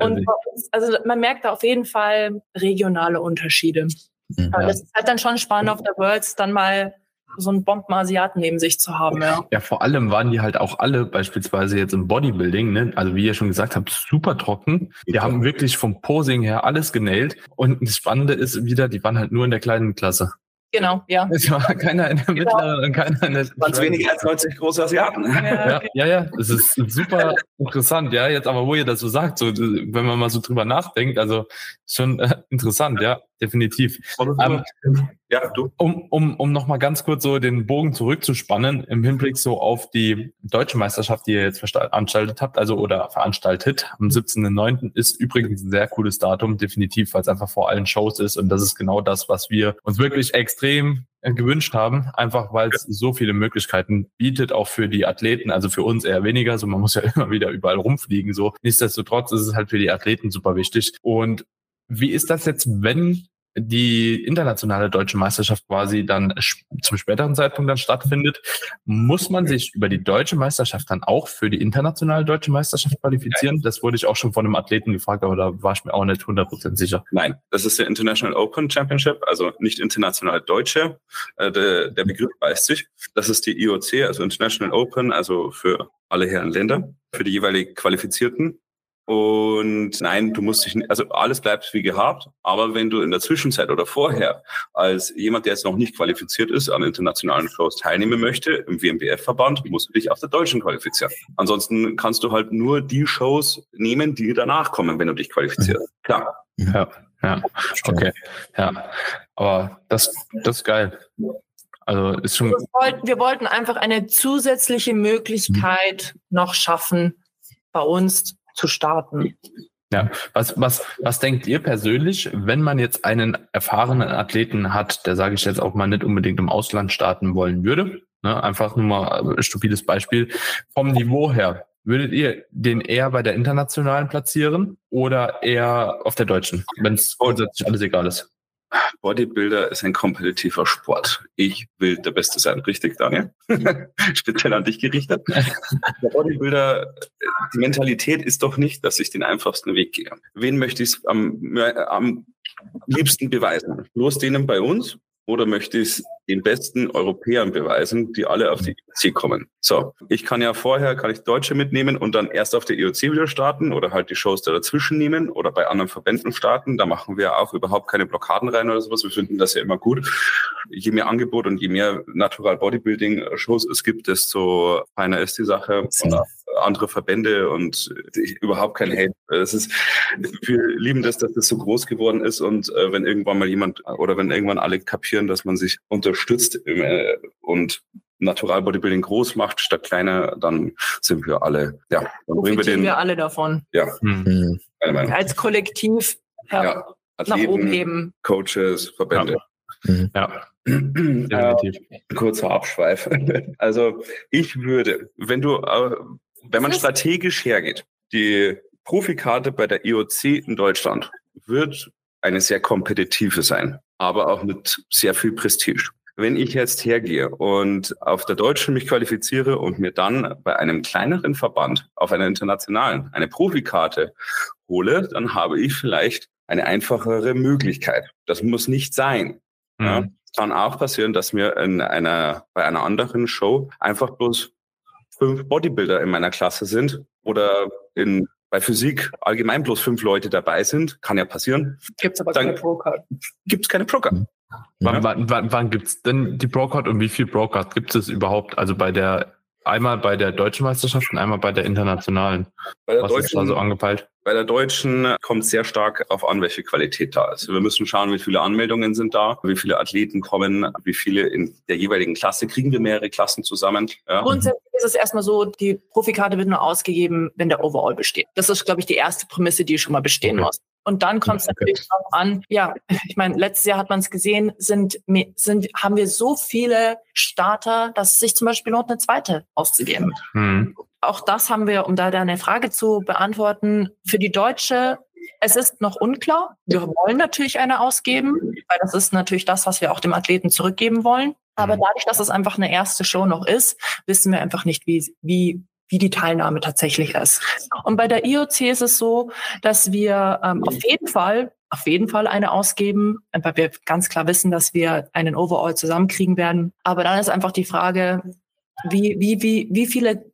Und also man merkt da auf jeden Fall regionale Unterschiede. Ja. Das ist halt dann schon spannend auf der Worlds dann mal so einen Bombenasiaten neben sich zu haben, ja. Ja, vor allem waren die halt auch alle beispielsweise jetzt im Bodybuilding, ne? also wie ihr schon gesagt habt, super trocken. Die haben wirklich vom Posing her alles genäht. Und das Spannende ist wieder, die waren halt nur in der kleinen Klasse. Genau, ja. Es war keiner in der Genau. mittleren und keiner in der Ganz weniger als 90 große Asiaten. Ja, ja, ja, es ist super interessant, ja. Jetzt aber, wo ihr das so sagt, so, wenn man mal so drüber nachdenkt, also schon äh, interessant, ja, definitiv. Ähm, ja, du. um, um, um nochmal ganz kurz so den Bogen zurückzuspannen im Hinblick so auf die deutsche Meisterschaft, die ihr jetzt veranstaltet habt, also oder veranstaltet am 17.09. ist übrigens ein sehr cooles Datum, definitiv, weil es einfach vor allen Shows ist und das ist genau das, was wir uns wirklich extrem äh, gewünscht haben, einfach weil es so viele Möglichkeiten bietet, auch für die Athleten, also für uns eher weniger, so man muss ja [laughs] immer wieder überall rumfliegen, so. Nichtsdestotrotz ist es halt für die Athleten super wichtig. Und wie ist das jetzt, wenn die internationale deutsche Meisterschaft quasi dann zum späteren Zeitpunkt dann stattfindet, muss man sich über die deutsche Meisterschaft dann auch für die internationale deutsche Meisterschaft qualifizieren? Das wurde ich auch schon von einem Athleten gefragt, aber da war ich mir auch nicht 100% sicher. Nein, das ist der International Open Championship, also nicht international deutsche. Äh, der, der Begriff beißt sich. Das ist die IOC, also International Open, also für alle Herren Länder, für die jeweilig Qualifizierten. Und nein, du musst dich nicht, also alles bleibt wie gehabt, aber wenn du in der Zwischenzeit oder vorher als jemand, der jetzt noch nicht qualifiziert ist, an internationalen Shows teilnehmen möchte, im WMBF-Verband, musst du dich auf der deutschen qualifizieren. Ansonsten kannst du halt nur die Shows nehmen, die danach kommen, wenn du dich qualifizierst. Klar. Ja, ja, okay, ja. Aber das, das ist geil. Also ist schon, Wir wollten, wir wollten einfach eine zusätzliche Möglichkeit noch schaffen, bei uns zu starten. Ja, was, was, was denkt ihr persönlich, wenn man jetzt einen erfahrenen Athleten hat, der sage ich jetzt auch mal nicht unbedingt im Ausland starten wollen würde? Ne, einfach nur mal ein stupides Beispiel. Vom Niveau her, würdet ihr den eher bei der internationalen platzieren oder eher auf der deutschen, wenn es grundsätzlich alles egal ist? Bodybuilder ist ein kompetitiver Sport. Ich will der Beste sein, richtig, Daniel? [laughs] Speziell an dich gerichtet. Der Bodybuilder, die Mentalität ist doch nicht, dass ich den einfachsten Weg gehe. Wen möchte ich am, äh, am liebsten beweisen? Bloß denen bei uns? Oder möchte ich es den besten Europäern beweisen, die alle auf die IOC kommen? So, ich kann ja vorher, kann ich Deutsche mitnehmen und dann erst auf der IOC wieder starten oder halt die Shows da dazwischen nehmen oder bei anderen Verbänden starten. Da machen wir auch überhaupt keine Blockaden rein oder sowas. Wir finden das ja immer gut. Je mehr Angebot und je mehr Natural Bodybuilding Shows es gibt, desto feiner ist die Sache. Und andere Verbände und überhaupt kein Hate. Es ist, wir lieben das, dass das so groß geworden ist und äh, wenn irgendwann mal jemand oder wenn irgendwann alle kapieren, dass man sich unterstützt äh, und Natural Bodybuilding groß macht statt kleiner, dann sind wir alle, ja, dann bringen wir Profitieren den, wir alle davon. ja, Hm. Mhm. Als Kollektiv ja, Ja, nach oben Athleten, heben. Coaches, Verbände. Mhm. Ja, Äh, definitiv. kurzer Abschweif. [laughs] Also ich würde, wenn du, äh, wenn man strategisch hergeht, die Profikarte bei der IOC in Deutschland wird eine sehr kompetitive sein, aber auch mit sehr viel Prestige. Wenn ich jetzt hergehe und auf der Deutschen mich qualifiziere und mir dann bei einem kleineren Verband auf einer internationalen eine Profikarte hole, dann habe ich vielleicht eine einfachere Möglichkeit. Das muss nicht sein. Ja, Hm. es kann auch passieren, dass mir in einer, bei einer anderen Show einfach bloß fünf Bodybuilder in meiner Klasse sind oder in, bei Physik allgemein bloß fünf Leute dabei sind. Kann ja passieren. Gibt's aber Dann- keine Pro-Card. Gibt es keine Proker. Wann, wann, wann, wann gibt's denn die Brocard und wie viel Brocard gibt es überhaupt? Also bei der, einmal bei der deutschen Meisterschaft und einmal bei der internationalen. Bei der Was ist da deutschen, so angepeilt? bei der deutschen kommt sehr stark auf an, welche Qualität da ist. Wir müssen schauen, wie viele Anmeldungen sind da, wie viele Athleten kommen, wie viele in der jeweiligen Klasse. Kriegen wir mehrere Klassen zusammen? Ja. Grundsätzlich ist es erstmal so, die Profikarte wird nur ausgegeben, wenn der Overall besteht. Das ist, glaube ich, die erste Prämisse, die schon mal bestehen Okay. muss. Und dann kommt es Okay. natürlich darauf an, ja, ich meine, letztes Jahr hat man es gesehen, sind, sind, haben wir so viele Starter, dass es sich zum Beispiel lohnt, eine zweite auszugeben. Hm. Auch das haben wir, um da deine Frage zu beantworten, für die Deutsche, es ist noch unklar. Wir wollen natürlich eine ausgeben, weil das ist natürlich das, was wir auch dem Athleten zurückgeben wollen. Aber Mhm. dadurch, dass es einfach eine erste Show noch ist, wissen wir einfach nicht, wie, wie, wie die Teilnahme tatsächlich ist. Und bei der IOC ist es so, dass wir ähm, auf jeden Fall auf jeden Fall eine ausgeben, weil wir ganz klar wissen, dass wir einen Overall zusammenkriegen werden. Aber dann ist einfach die Frage, wie, wie, wie, wie viele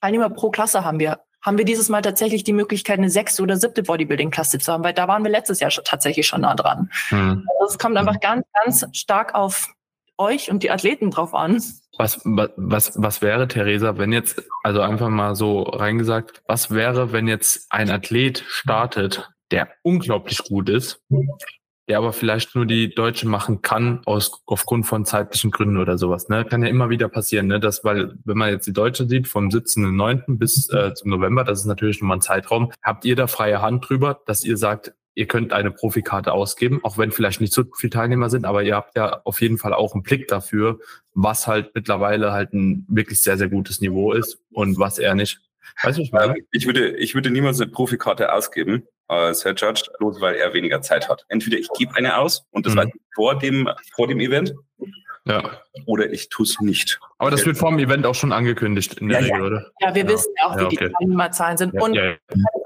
Teilnehmer pro Klasse haben wir? Haben wir dieses Mal tatsächlich die Möglichkeit, eine sechste oder siebte Bodybuilding-Klasse zu haben? Weil da waren wir letztes Jahr schon, tatsächlich schon nah dran. Mhm. Also es kommt einfach ganz, ganz stark auf euch und die Athleten drauf an. Was, was, was wäre, Theresa, wenn jetzt, also einfach mal so reingesagt, was wäre, wenn jetzt ein Athlet startet, der unglaublich gut ist, der aber vielleicht nur die Deutsche machen kann aus aufgrund von zeitlichen Gründen oder sowas. Ne? Kann ja immer wieder passieren, ne? Das, weil, wenn man jetzt die Deutsche sieht, vom 17.09. bis äh, zum November, das ist natürlich nochmal ein Zeitraum, habt ihr da freie Hand drüber, dass ihr sagt, ihr könnt eine Profikarte ausgeben, auch wenn vielleicht nicht so viele Teilnehmer sind, aber ihr habt ja auf jeden Fall auch einen Blick dafür, was halt mittlerweile halt ein wirklich sehr, sehr gutes Niveau ist und was er nicht. Weißt du, ich, meine? Ähm, ich würde, ich würde niemals eine Profikarte ausgeben als Head Judge, bloß weil er weniger Zeit hat. Entweder ich gebe eine aus und das mhm. war vor dem, vor dem Event. Ja. Oder ich tue es nicht. Aber das wird vor dem Event auch schon angekündigt in der ja, Regel, ja. oder? Ja, wir ja. wissen ja auch, wie okay. die Teilnehmerzahlen sind. und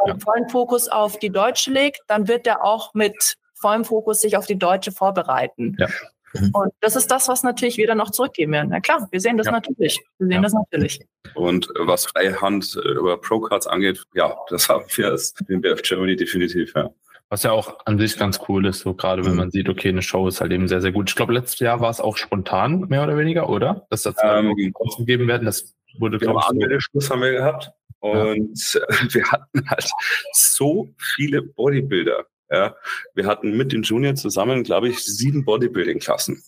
wenn man vollen Fokus auf die Deutsche legt, dann wird er auch mit vollem Fokus sich auf die Deutsche vorbereiten. Ja. Mhm. Und das ist das, was natürlich wieder noch zurückgeben werden. Na klar, wir sehen das ja. natürlich. Wir sehen ja. das natürlich. Und was Freihand äh, über Pro-Cards angeht, ja, das haben wir als BF Germany definitiv, ja. Was ja auch an sich ganz cool ist, so gerade wenn mhm. man sieht, okay, eine Show ist halt eben sehr, sehr gut. Ich glaube, letztes Jahr war es auch spontan, mehr oder weniger, oder? Dass das ähm, gegeben werden. Das wurde, glaube ich. Schluss haben wir gehabt. Und ja. [laughs] wir hatten halt so viele Bodybuilder ja, wir hatten mit den Junior zusammen, glaube ich, sieben Bodybuilding-Klassen.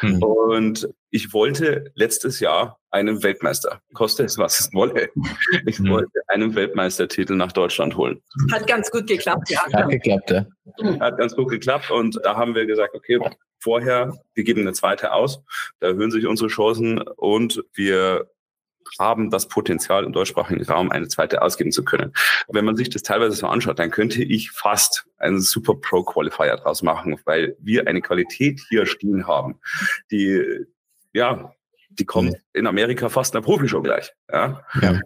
Hm. Und ich wollte letztes Jahr einen Weltmeister, koste es was es wolle. Ich hm. wollte einen Weltmeistertitel nach Deutschland holen. Hat ganz gut geklappt, ja. Hat geklappt, ja. Hat ganz gut geklappt und da haben wir gesagt, okay, vorher, wir geben eine zweite aus, da erhöhen sich unsere Chancen und wir haben das Potenzial, im deutschsprachigen Raum eine zweite ausgeben zu können. Wenn man sich das teilweise so anschaut, dann könnte ich fast einen Super Pro Qualifier draus machen, weil wir eine Qualität hier stehen haben, die, ja, die kommt in Amerika fast einer Profishow gleich. Ja. ja.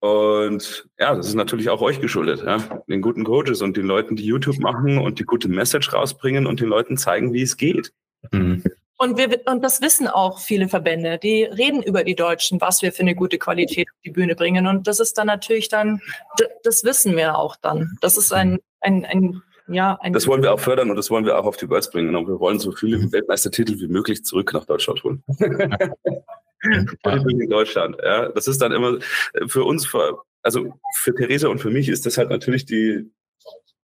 Und ja, das ist natürlich auch euch geschuldet, ja? den guten Coaches und den Leuten, die YouTube machen und die gute Message rausbringen und den Leuten zeigen, wie es geht. Mhm. Und, wir, und das wissen auch viele Verbände. Die reden über die Deutschen, was wir für eine gute Qualität auf die Bühne bringen. Und das ist dann natürlich dann, das wissen wir auch dann. Das ist ein, ein, ein ja, ein das wollen wir auch fördern und das wollen wir auch auf die Worlds bringen. Und wir wollen so viele Weltmeistertitel wie möglich zurück nach Deutschland holen. [laughs] [laughs] in Deutschland. Ja, das ist dann immer für uns, also für Theresa und für mich ist das halt natürlich die,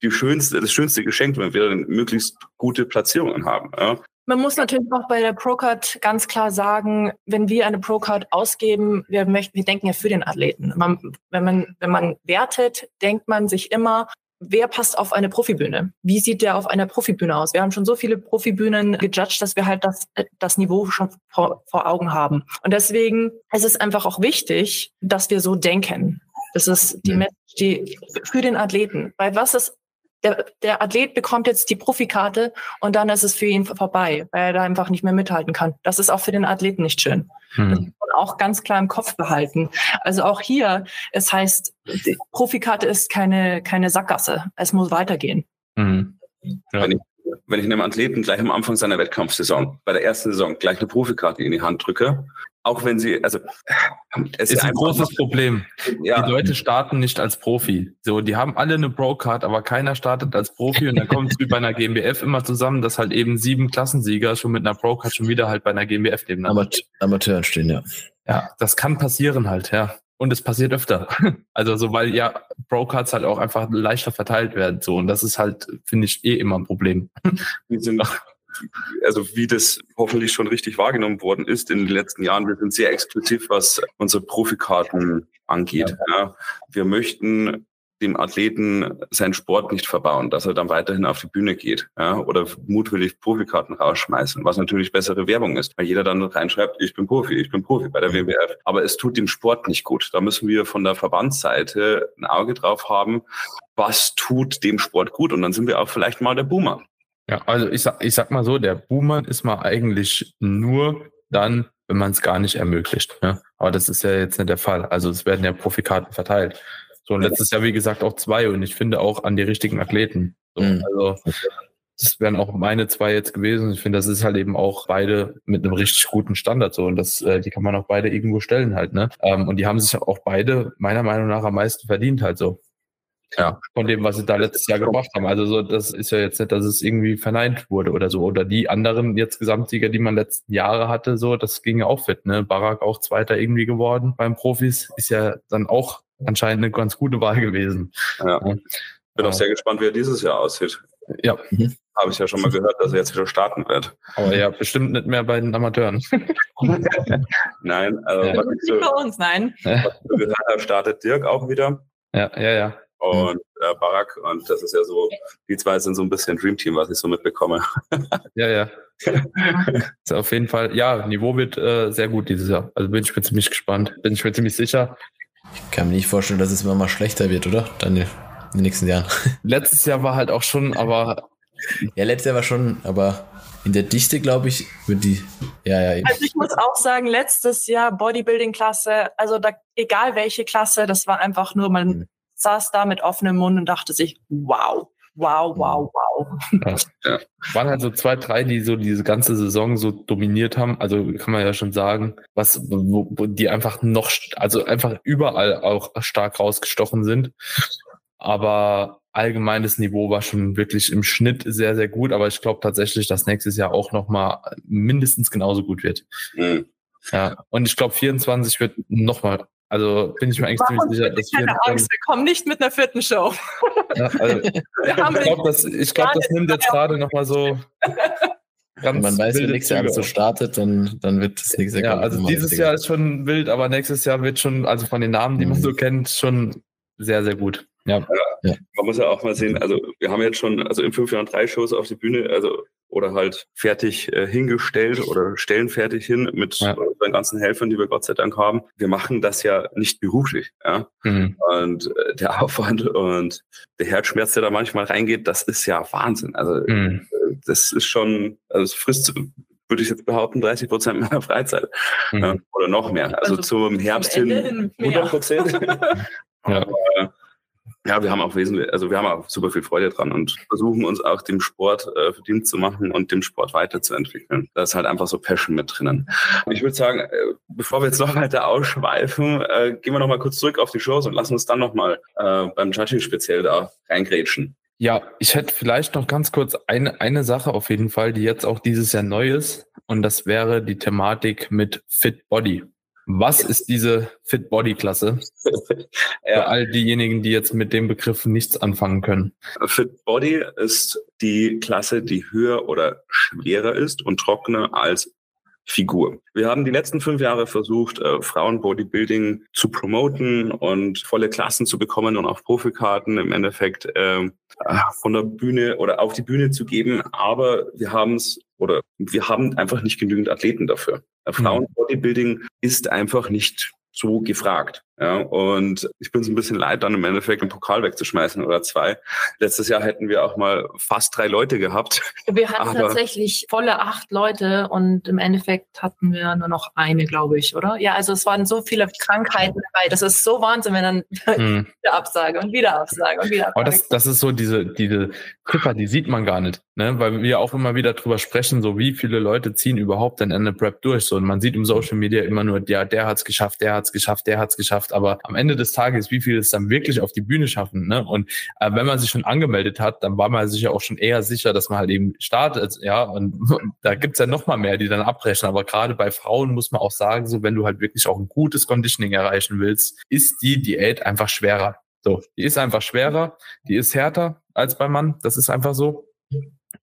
die schönste, das schönste Geschenk, wenn wir dann möglichst gute Platzierungen haben. Ja. Man muss natürlich auch bei der Procard ganz klar sagen, wenn wir eine Procard ausgeben, wir möchten, wir denken ja für den Athleten. Man, wenn man, wenn man wertet, denkt man sich immer, wer passt auf eine Profibühne? Wie sieht der auf einer Profibühne aus? Wir haben schon so viele Profibühnen gejudged, dass wir halt das, das Niveau schon vor, vor Augen haben. Und deswegen ist es einfach auch wichtig, dass wir so denken. Das ist die Message die, für den Athleten. Weil was ist der, der Athlet bekommt jetzt die Profikarte und dann ist es für ihn vorbei, weil er da einfach nicht mehr mithalten kann. Das ist auch für den Athleten nicht schön. Hm. Das muss man auch ganz klar im Kopf behalten. Also auch hier, es heißt, die Profikarte ist keine, keine Sackgasse. Es muss weitergehen. Hm. Ja. Wenn, ich, wenn ich einem Athleten gleich am Anfang seiner Wettkampfsaison, bei der ersten Saison, gleich eine Profikarte in die Hand drücke, auch wenn sie, also es ist ein großes Problem. Ja. Die Leute starten nicht als Profi. So, die haben alle eine Pro-Card, aber keiner startet als Profi und dann kommt es wie bei einer GmbF immer zusammen, dass halt eben sieben Klassensieger schon mit einer Pro-Card schon wieder halt bei einer GmbF nebeneinander. Amateur stehen, ja. Ja, das kann passieren halt, ja. Und es passiert öfter. [laughs] Also so, weil ja Pro-Cards halt auch einfach leichter verteilt werden. So, und das ist halt, finde ich, eh immer ein Problem. Wir sind [laughs] also wie das hoffentlich schon richtig wahrgenommen worden ist in den letzten Jahren, wir sind sehr exklusiv, was unsere Profikarten angeht. Ja. Wir möchten dem Athleten seinen Sport nicht verbauen, dass er dann weiterhin auf die Bühne geht ja, oder mutwillig Profikarten rausschmeißen, was natürlich bessere Werbung ist, weil jeder dann reinschreibt, ich bin Profi, ich bin Profi bei der WWF. Aber es tut dem Sport nicht gut. Da müssen wir von der Verbandsseite ein Auge drauf haben, was tut dem Sport gut und dann sind wir auch vielleicht mal der Boomer. Ja, also ich sag, ich sag mal so, der Boomer ist mal eigentlich nur dann, wenn man es gar nicht ermöglicht. Ne? Aber das ist ja jetzt nicht der Fall. Also es werden ja Profikarten verteilt. So, und letztes Jahr, wie gesagt, auch zwei und ich finde auch an die richtigen Athleten. So, mhm. Also das wären auch meine zwei jetzt gewesen. Ich finde, das ist halt eben auch beide mit einem richtig guten Standard so und das, äh, die kann man auch beide irgendwo stellen halt, ne? Ähm, und die haben sich auch beide meiner Meinung nach am meisten verdient halt so. Ja, von dem, was sie da letztes Jahr gemacht haben. Also so, das ist ja jetzt nicht, dass es irgendwie verneint wurde oder so. Oder die anderen jetzt Gesamtsieger, die man letzten Jahre hatte, so, das ging ja auch fit, ne? Barak auch Zweiter irgendwie geworden beim Profis, ist ja dann auch anscheinend eine ganz gute Wahl gewesen. Ja. ja. Bin auch sehr gespannt, wie er dieses Jahr aussieht. Ja. Mhm. Habe ich ja schon mal gehört, dass er jetzt wieder starten wird. Aber ja, bestimmt nicht mehr bei den Amateuren. [laughs] [laughs] nein, also ja. was ich so, bei uns, nein. Was ich gehört habe, startet Dirk auch wieder. Ja, ja, ja. Und äh, Barack, und das ist ja so, die zwei sind so ein bisschen Dream Team, was ich so mitbekomme. [laughs] ja, ja. ist auf jeden Fall, ja, Niveau wird äh, sehr gut dieses Jahr. Also bin ich mir ziemlich gespannt. Bin ich mir ziemlich sicher. Ich kann mir nicht vorstellen, dass es immer mal schlechter wird, oder? Daniel? in den nächsten Jahren. [laughs] Letztes Jahr war halt auch schon, aber. Ja, letztes Jahr war schon, aber in der Dichte, glaube ich, wird die. Ja, ja. Eben. Also ich muss auch sagen, letztes Jahr Bodybuilding-Klasse, also da, egal welche Klasse, das war einfach nur, man mhm. Saß da mit offenem Mund und dachte sich, wow. Wow, wow, wow. Ja. Waren halt so zwei, drei, die so diese ganze Saison so dominiert haben. Also kann man ja schon sagen, was, wo, wo die einfach noch, also einfach überall auch stark rausgestochen sind. Aber allgemeines Niveau war schon wirklich im Schnitt sehr, sehr gut. Aber ich glaube tatsächlich, dass nächstes Jahr auch nochmal mindestens genauso gut wird. Mhm. Ja, und ich glaube, 24 wird nochmal also bin ich mir eigentlich ziemlich sicher, dass keine wir. Angst, wir kommen nicht mit einer vierten Show. Ja, also, [laughs] ich glaube, das, ich glaub, das nimmt jetzt gerade nochmal so. [laughs] Ganz Wenn man weiß, wenn nächstes Jahr so startet, dann, dann wird das nächste Jahr. Ja, also dieses Jahr ist schon wild, aber nächstes Jahr wird schon, also von den Namen, die man mhm. so kennt, schon sehr, sehr gut. Ja. ja. Man muss ja auch mal sehen, also wir haben jetzt schon, also in fünf Jahren drei Shows auf die Bühne, also oder halt fertig äh, hingestellt oder stellen fertig hin mit ja. unseren ganzen Helfern, die wir Gott sei Dank haben. Wir machen das ja nicht beruflich, ja. Mhm. Und äh, der Aufwand und der Herzschmerz, der da manchmal reingeht, das ist ja Wahnsinn. Also mhm. äh, das ist schon, also es frisst würde ich jetzt behaupten, 30 Prozent meiner Freizeit mhm. äh, oder noch mehr. Also, also zum Herbst hin 100 Prozent. [laughs] ja. Aber, ja, wir haben auch wesentlich, also wir haben auch super viel Freude dran und versuchen uns auch dem Sport äh, verdient zu machen und dem Sport weiterzuentwickeln. Da ist halt einfach so Passion mit drinnen. Ich würde sagen, äh, bevor wir jetzt noch weiter ausschweifen, äh, gehen wir noch mal kurz zurück auf die Shows und lassen uns dann noch mal äh, beim Judging speziell da reingrätschen. Ja, ich hätte vielleicht noch ganz kurz eine, eine Sache auf jeden Fall, die jetzt auch dieses Jahr neu ist. Und das wäre die Thematik mit Fit Body. Was ist diese Fit Body Klasse? [laughs] ja. Für all diejenigen, die jetzt mit dem Begriff nichts anfangen können. Fit Body ist die Klasse, die höher oder schwerer ist und trockener als Figur. Wir haben die letzten fünf Jahre versucht, äh, Frauen-Bodybuilding zu promoten und volle Klassen zu bekommen und auch Profikarten im Endeffekt äh, von der Bühne oder auf die Bühne zu geben. Aber wir haben es oder wir haben einfach nicht genügend Athleten dafür. Mhm. Frauen-Bodybuilding ist einfach nicht so gefragt. Ja, und ich bin so ein bisschen leid, dann im Endeffekt einen Pokal wegzuschmeißen oder zwei. Letztes Jahr hätten wir auch mal fast drei Leute gehabt. Wir hatten tatsächlich volle acht Leute und im Endeffekt hatten wir nur noch eine, glaube ich, oder? Ja, also es waren so viele Krankheiten dabei. Das ist so Wahnsinn, wenn dann hm. [laughs] wieder Absage und wieder Absage und wieder Absage. Aber das, das ist so diese, diese Ziffer, die sieht man gar nicht, ne? Weil wir auch immer wieder drüber sprechen, so wie viele Leute ziehen überhaupt denn Ende Prep durch. So, und man sieht im Social Media immer nur, ja, der hat's geschafft, der hat's geschafft, der hat's geschafft geschafft, aber am Ende des Tages, wie viele es dann wirklich auf die Bühne schaffen. Ne? Und äh, wenn man sich schon angemeldet hat, dann war man sich ja auch schon eher sicher, dass man halt eben startet. Ja, und [laughs] da gibt's ja noch mal mehr, die dann abbrechen. Aber gerade bei Frauen muss man auch sagen, so wenn du halt wirklich auch ein gutes Conditioning erreichen willst, ist die Diät einfach schwerer. So, die ist einfach schwerer, die ist härter als beim Mann. Das ist einfach so.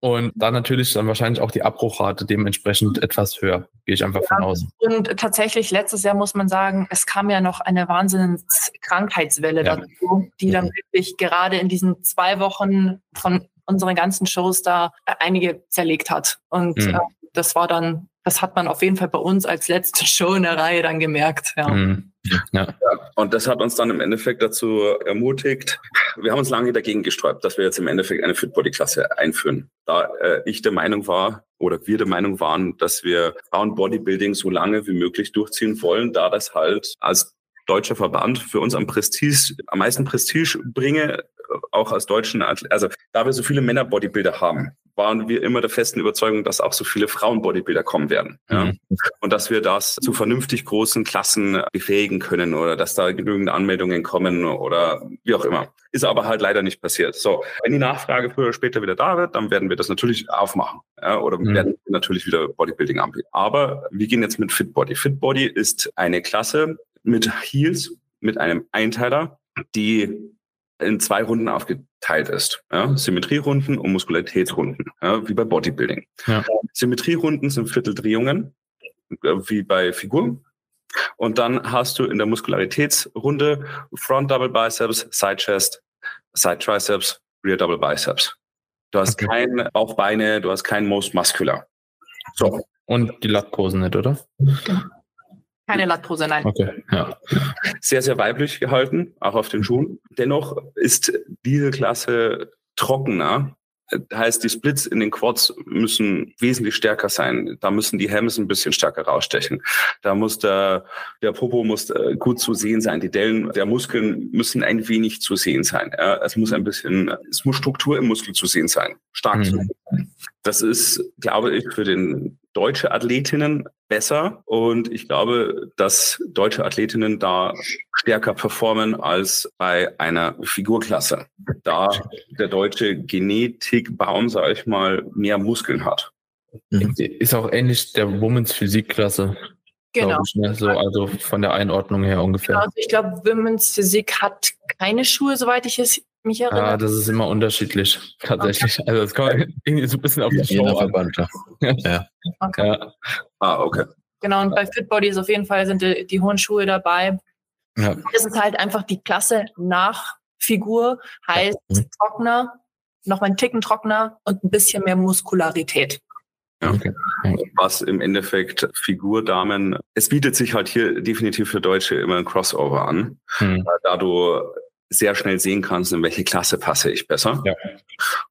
Und dann natürlich dann wahrscheinlich auch die Abbruchrate dementsprechend etwas höher, gehe ich einfach ja, von aus. Und tatsächlich letztes Jahr muss man sagen, es kam ja noch eine wahnsinns Krankheitswelle ja. dazu, die dann wirklich gerade in diesen zwei Wochen von unseren ganzen Shows da einige zerlegt hat. Und mhm. äh, das war dann, das hat man auf jeden Fall bei uns als letzte [laughs] Show in der Reihe dann gemerkt. Ja. Mhm. Ja. ja. Und das hat uns dann im Endeffekt dazu ermutigt. Wir haben uns lange dagegen gesträubt, dass wir jetzt im Endeffekt eine Fit-Body-Klasse einführen. Da äh, ich der Meinung war oder wir der Meinung waren, dass wir Frauen-Bodybuilding so lange wie möglich durchziehen wollen, da das halt als deutscher Verband für uns am Prestige, am meisten Prestige bringe, auch als Deutschen, also da wir so viele Männer-Bodybuilder haben, waren wir immer der festen Überzeugung, dass auch so viele Frauen-Bodybuilder kommen werden. Ja? Mhm. Und dass wir das zu vernünftig großen Klassen befähigen können oder dass da genügend Anmeldungen kommen oder wie auch immer. Ist aber halt leider nicht passiert. So, wenn die Nachfrage früher oder später wieder da wird, dann werden wir das natürlich aufmachen. Ja? Oder mhm. werden natürlich wieder Bodybuilding anbieten. Aber wir gehen jetzt mit Fitbody. Fitbody ist eine Klasse mit Heels, mit einem Einteiler, die in zwei Runden aufgeteilt ist. Ja? Symmetrierunden und Muskularitätsrunden, ja? wie bei Bodybuilding. Ja. Symmetrierunden sind Vierteldrehungen, äh, wie bei Figur. Und dann hast du in der Muskularitätsrunde Front Double Biceps, Side Chest, Side Triceps, Rear Double Biceps. Du hast okay. kein Bauchbeine, du hast kein Most Muscular. So. Und die Lattposen nicht, oder? Keine Lattpose, nein. Okay, ja. Sehr, sehr weiblich gehalten, auch auf den Schuhen. Dennoch ist diese Klasse trockener. Das heißt, die Splits in den Quads müssen wesentlich stärker sein. Da müssen die Hams ein bisschen stärker rausstechen. Da muss der, der Popo muss äh, gut zu sehen sein. Die Dellen der Muskeln müssen ein wenig zu sehen sein. Es muss ein bisschen, es muss Struktur im Muskel zu sehen sein. Stark mhm. zu sehen. Das ist, glaube ich, für den deutsche Athletinnen besser. Und ich glaube, dass deutsche Athletinnen da stärker performen als bei einer Figurklasse, da der deutsche Genetikbaum, sage ich mal, mehr Muskeln hat. Mhm. Ist auch ähnlich der Women's Physikklasse. Genau. Ich, ne? so, also von der Einordnung her ungefähr. Also ich glaube, Women's Physik hat keine Schuhe, soweit ich es mich erinnere. Ja, das ist immer unterschiedlich, tatsächlich. Okay. Also das kommt irgendwie so ein bisschen auf die Show an. Ja. Okay. ja. Ah, okay. Genau, und bei Fitbody ist auf jeden Fall sind die, die hohen Schuhe dabei. Ja. Es ist halt einfach die Klasse nach Figur, heißt ja. Mhm. trockener, noch mal ein Ticken trockener und ein bisschen mehr Muskularität. Ja. Okay. Was im Endeffekt Figurdamen, es bietet sich halt hier definitiv für Deutsche immer ein Crossover an, hm. da du sehr schnell sehen kannst, in welche Klasse passe ich besser. Ja.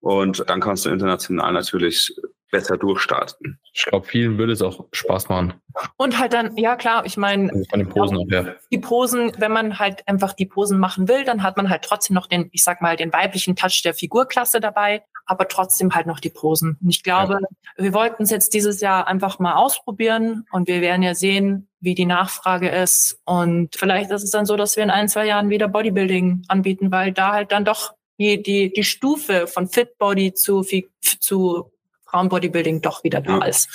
Und dann kannst du international natürlich besser durchstarten. Ich glaube, vielen würde es auch Spaß machen. Und halt dann, ja klar, ich meine, also von den Posen auch, ja. die Posen, wenn man halt einfach die Posen machen will, dann hat man halt trotzdem noch den, ich sag mal, den weiblichen Touch der Figurklasse dabei, aber trotzdem halt noch die Posen. Und ich glaube, ja. wir wollten es jetzt dieses Jahr einfach mal ausprobieren und wir werden ja sehen, wie die Nachfrage ist. Und vielleicht ist es dann so, dass wir in ein, zwei Jahren wieder Bodybuilding anbieten, weil da halt dann doch die, die, die Stufe von Fit Body zu, zu Frauenbodybuilding doch wieder da ja. ist.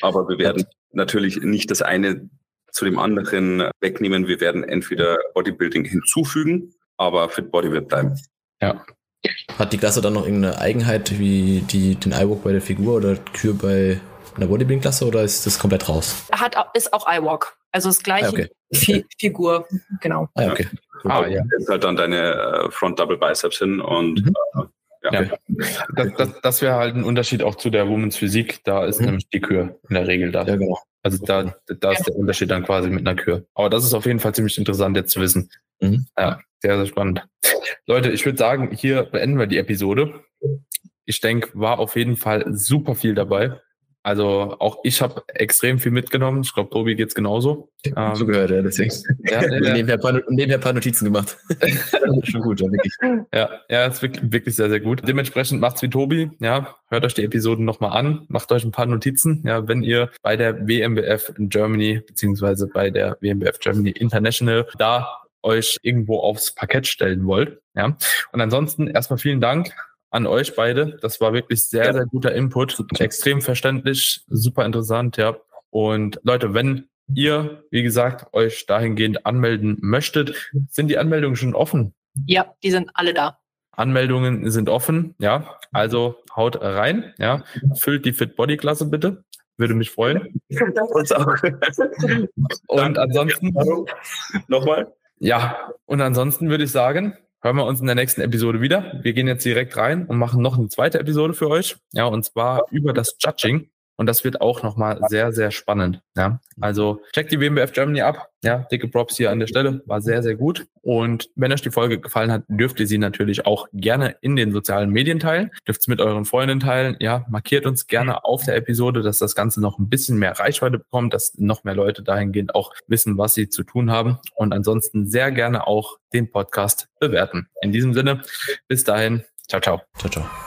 Aber wir werden natürlich nicht das eine zu dem anderen wegnehmen. Wir werden entweder Bodybuilding hinzufügen, aber Fit Body wird bleiben. Ja. Hat die Klasse dann noch irgendeine Eigenheit wie die, den iWalk bei der Figur oder Kür bei einer Bodybuilding-Klasse oder ist das komplett raus? Hat, ist auch iWalk. Also das gleiche ah, okay. Fi Figur, genau. Ah, okay. Ah, ja. Jetzt halt dann deine äh, Front Double Biceps hin und mhm. Ja. ja. Das, das, das wäre halt ein Unterschied auch zu der Women's Physik. Da ist mhm. nämlich die Kür in der Regel da. Ja, genau. Also da, da ist der Unterschied dann quasi mit einer Kür. Aber das ist auf jeden Fall ziemlich interessant jetzt zu wissen. Mhm. Ja, sehr, sehr spannend. Leute, ich würde sagen, hier beenden wir die Episode. Ich denke, war auf jeden Fall super viel dabei. Also auch ich habe extrem viel mitgenommen. Ich glaube, Tobi geht's genauso. Ähm, so gehört, ja, deswegen. [laughs] Ja, ja, ja. Nebenher, paar, nebenher ein paar Notizen gemacht. [laughs] schon gut, ja, wirklich. Ja, ja, ist wirklich, wirklich sehr, sehr gut. Dementsprechend macht's wie Tobi. Ja, hört euch die Episoden nochmal an, macht euch ein paar Notizen. Ja, wenn ihr bei der WMBF in Germany, beziehungsweise bei der WMBF Germany International da euch irgendwo aufs Parkett stellen wollt. Ja. Und ansonsten erstmal vielen Dank an euch beide. Das war wirklich sehr, ja. sehr guter Input. Extrem verständlich, super interessant, ja. Und Leute, wenn ihr, wie gesagt, euch dahingehend anmelden möchtet, sind die Anmeldungen schon offen? Ja, die sind alle da. Anmeldungen sind offen, ja. Also haut rein, ja. Füllt die Fit Body Klasse bitte. Würde mich freuen. Uns auch. Und ansonsten. Nochmal? Ja, und ansonsten würde ich sagen, hören wir uns in der nächsten Episode wieder. Wir gehen jetzt direkt rein und machen noch eine zweite Episode für euch. Ja, und zwar über das Judging. Und das wird auch nochmal sehr, sehr spannend. Ja, also checkt die WMBF Germany ab. Ja, dicke Props hier an der Stelle. War sehr, sehr gut. Und wenn euch die Folge gefallen hat, dürft ihr sie natürlich auch gerne in den sozialen Medien teilen. Dürft es mit euren Freunden teilen. Ja, markiert uns gerne auf der Episode, dass das Ganze noch ein bisschen mehr Reichweite bekommt, dass noch mehr Leute dahingehend auch wissen, was sie zu tun haben. Und ansonsten sehr gerne auch den Podcast bewerten. In diesem Sinne, bis dahin. Ciao, ciao. Ciao, ciao.